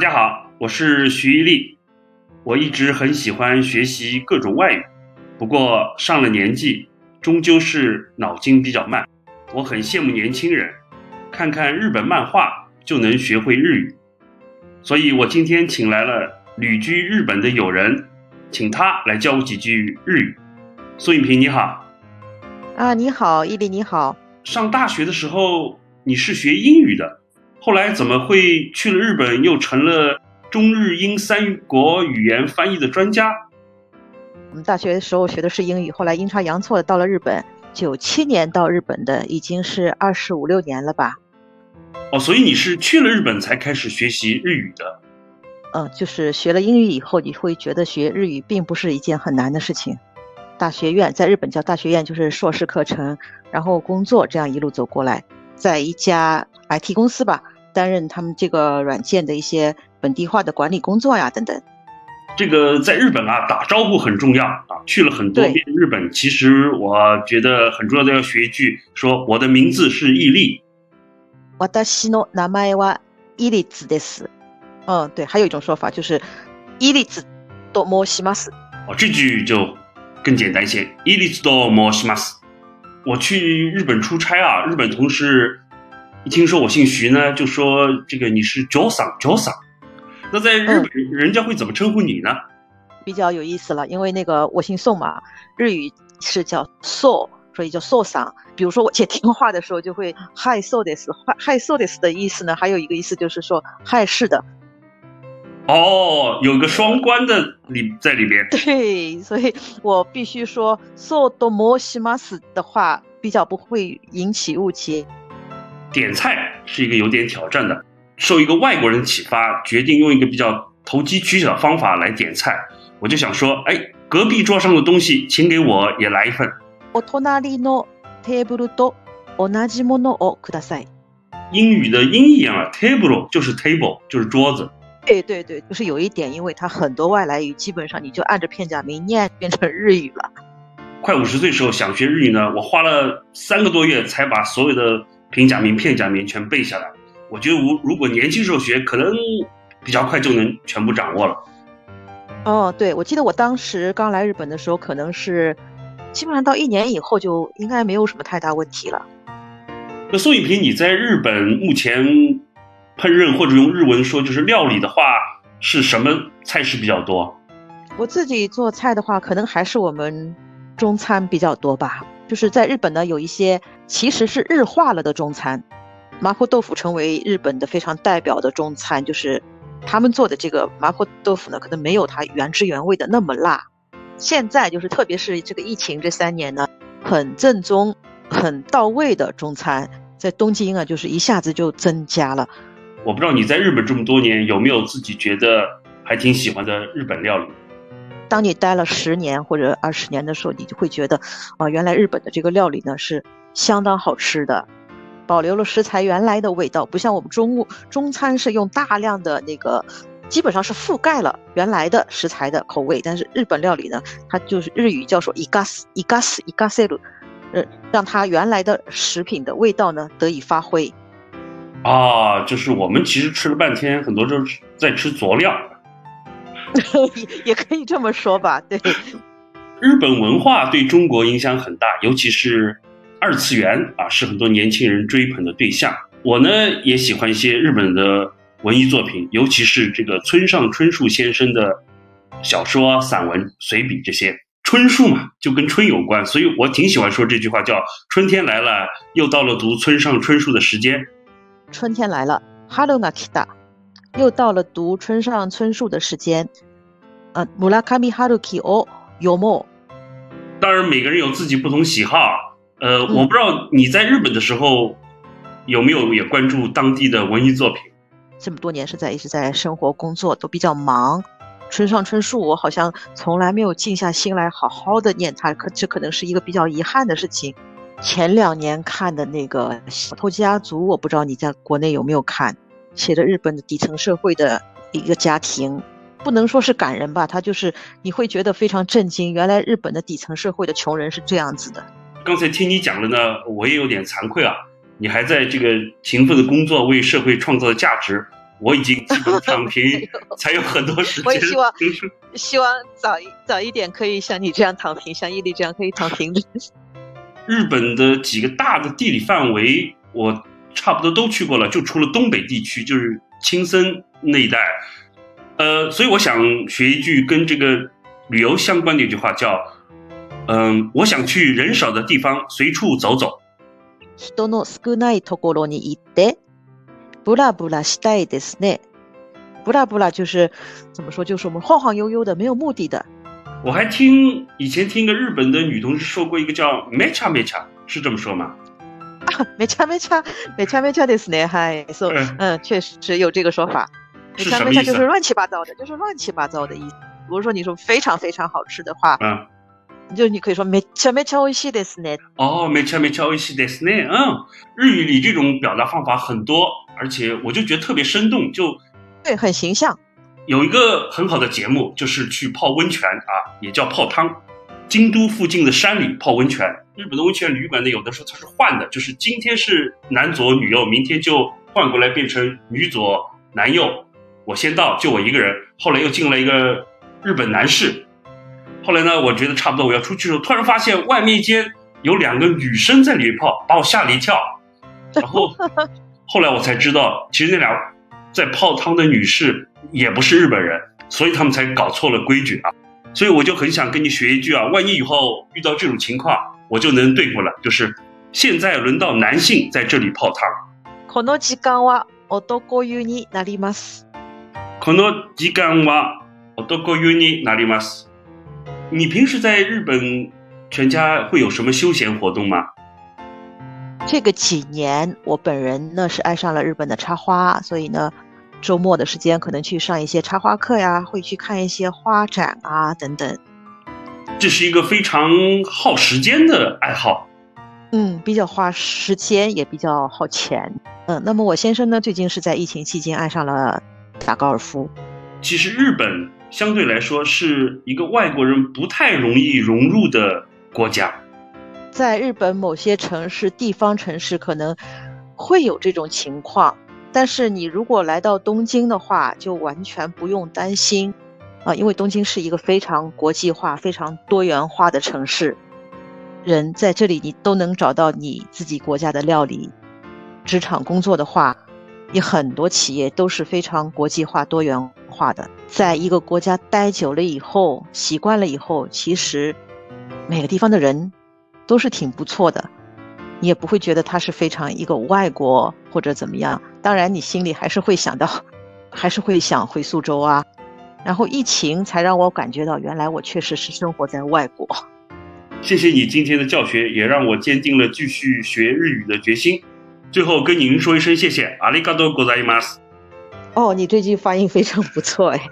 家好，我是徐一力。我一直很喜欢学习各种外语，不过上了年纪，终究是脑筋比较慢。我很羡慕年轻人，看看日本漫画就能学会日语。所以我今天请来了旅居日本的友人，请他来教我几句日语。苏影平你好，啊，你好，伊力你好。上大学的时候你是学英语的，后来怎么会去了日本，又成了中日英三国语言翻译的专家？我们大学的时候学的是英语，后来阴差阳错的到了日本。九七年到日本的，已经是二十五六年了吧？哦，所以你是去了日本才开始学习日语的？嗯，就是学了英语以后，你会觉得学日语并不是一件很难的事情。大学院在日本叫大学院，就是硕士课程，然后工作这样一路走过来，在一家 IT 公司吧，担任他们这个软件的一些本地化的管理工作呀，等等。这个在日本啊，打招呼很重要啊。去了很多遍日本，其实我觉得很重要的要学一句，说我的名字是伊利。私の名前は伊利子です。嗯，对，还有一种说法就是伊利子と申します。哦，这句就更简单些，伊利子と申します。我去日本出差啊，日本同事 一听说我姓徐呢，就说这个你是久桑久桑。那在日本，人家会怎么称呼你呢？比较有意思了，因为那个我姓宋嘛，日语是叫 so，所以叫 so 桑。比如说我接电话的时候，就会 hi so this，hi so this 的意思呢，还有一个意思就是说 hi 是的。哦，有个双关的里在里边。对，所以我必须说 so do mo shimas 的话，比较不会引起误解。点菜是一个有点挑战的。受一个外国人启发，决定用一个比较投机取巧的方法来点菜。我就想说，哎，隔壁桌上的东西，请给我也来一份。英语的音译啊，table 就是 table，就是桌子。对对对，就是有一点，因为它很多外来语，基本上你就按着片假名念，变成日语了。快五十岁时候想学日语呢，我花了三个多月才把所有的平假名、片假名全背下来。我觉得，如如果年轻时候学，可能比较快就能全部掌握了。哦，对，我记得我当时刚来日本的时候，可能是基本上到一年以后就应该没有什么太大问题了。那宋雨平，你在日本目前烹饪或者用日文说就是料理的话，是什么菜式比较多？我自己做菜的话，可能还是我们中餐比较多吧。就是在日本呢，有一些其实是日化了的中餐。麻婆豆腐成为日本的非常代表的中餐，就是他们做的这个麻婆豆腐呢，可能没有它原汁原味的那么辣。现在就是特别是这个疫情这三年呢，很正宗、很到位的中餐，在东京啊，就是一下子就增加了。我不知道你在日本这么多年，有没有自己觉得还挺喜欢的日本料理？当你待了十年或者二十年的时候，你就会觉得，啊，原来日本的这个料理呢是相当好吃的。保留了食材原来的味道，不像我们中物中餐是用大量的那个，基本上是覆盖了原来的食材的口味。但是日本料理呢，它就是日语叫做伊ガス伊ガス伊ガセル，呃，让它原来的食品的味道呢得以发挥。啊，就是我们其实吃了半天，很多都是在吃佐料，也可以这么说吧。对，日本文化对中国影响很大，尤其是。 二次元啊，是很多年轻人追捧的对象。我呢也喜欢一些日本的文艺作品，尤其是这个村上春树先生的小说、散文、随笔这些。春树嘛，就跟春有关，所以我挺喜欢说这句话，叫“春天来了，又到了读村上春树的时间”。春天来了，，Hello Nakita，，又到了读村上春树的时间。呃，穆拉卡米哈鲁基哦，有莫。当然，每个人有自己不同喜好。呃，我不知道你在日本的时候有没有也关注当地的文艺作品。这么多年是在一直在生活工作都比较忙，村上春树我好像从来没有静下心来好好的念他，可这可能是一个比较遗憾的事情。前两年看的那个《小偷家族》，我不知道你在国内有没有看，写的日本的底层社会的一个家庭，不能说是感人吧，他就是你会觉得非常震惊，原来日本的底层社会的穷人是这样子的。刚才听你讲了呢，我也有点惭愧啊。你还在这个勤奋的工作，为社会创造价值，我已经基本躺平，才有很多时间我也希望。希望早一早一点可以像你这样躺平，像伊利这样可以躺平的。日本的几个大的地理范围，我差不多都去过了，就除了东北地区，就是青森那一带。呃，所以我想学一句跟这个旅游相关的一句话，叫“嗯、我想去人少的地方随处走走。人の少ないところに行って、ブラブラしたいですね。ブラブラ就是怎么说，就是我们晃晃悠悠的，没有目的的。”我还听以前听个日本的女同事说过一个叫 “mecha mecha”，是这么说吗？啊，めちゃめちゃめちゃめちゃですね。はい、そう、嗯嗯，确实有这个说法。めちゃ是什么意思めちゃ就是？乱七八糟的，就是乱七八糟的意思。比如说你说非常非常好吃的话，啊， 就你可以说めちゃめちゃ美味しいですね。哦，mecha mecha 美味しいですね。嗯，日语里这种表达方法很多，而且我就觉得特别生动，就对，很形象。有一个很好的节目，就是去泡温泉啊，也叫泡汤。京都附近的山里泡温泉，日本的温泉旅馆呢，有的时候它是换的，就是今天是男左女右，明天就换过来变成女左男右。我先到，就我一个人，后来又进了一个日本男士。 后来呢，我觉得差不多我要出去的时候，突然发现外面一间有两个女生在里面泡，把我吓了一跳。然后后来我才知道，其实那俩在泡汤的女士也不是日本人，所以他们才搞错了规矩啊。所以我就很想跟你学一句啊，万一以后遇到这种情况，我就能对付了。就是现在轮到男性在这里泡汤。この時間は男湯になります。この時間は男湯になります。 你平时在日本全家会有什么休闲活动吗？这个几年，我本人呢是爱上了日本的插花，所以呢，周末的时间可能去上一些插花课呀，会去看一些花展啊等等。这是一个非常耗时间的爱好。嗯，比较花时间，也比较耗钱。嗯，那么我先生呢，最近是在疫情期间爱上了打高尔夫。其实日本相对来说是一个外国人不太容易融入的国家。在日本某些城市、地方城市可能会有这种情况，但是你如果来到东京的话，就完全不用担心啊，因为东京是一个非常国际化、非常多元化的城市，人在这里你都能找到你自己国家的料理。职场工作的话，也很多企业都是非常国际化、多元化的。在一个国家待久了以后，习惯了以后，其实每个地方的人都是挺不错的，你也不会觉得他是非常一个外国或者怎么样。当然，你心里还是会想到，还是会想回苏州啊。然后疫情才让我感觉到，原来我确实是生活在外国。谢谢你今天的教学，也让我坚定了继续学日语的决心。最后跟您说一声谢谢，阿里嘎多ございます。 哦，你这句发音非常不错哎。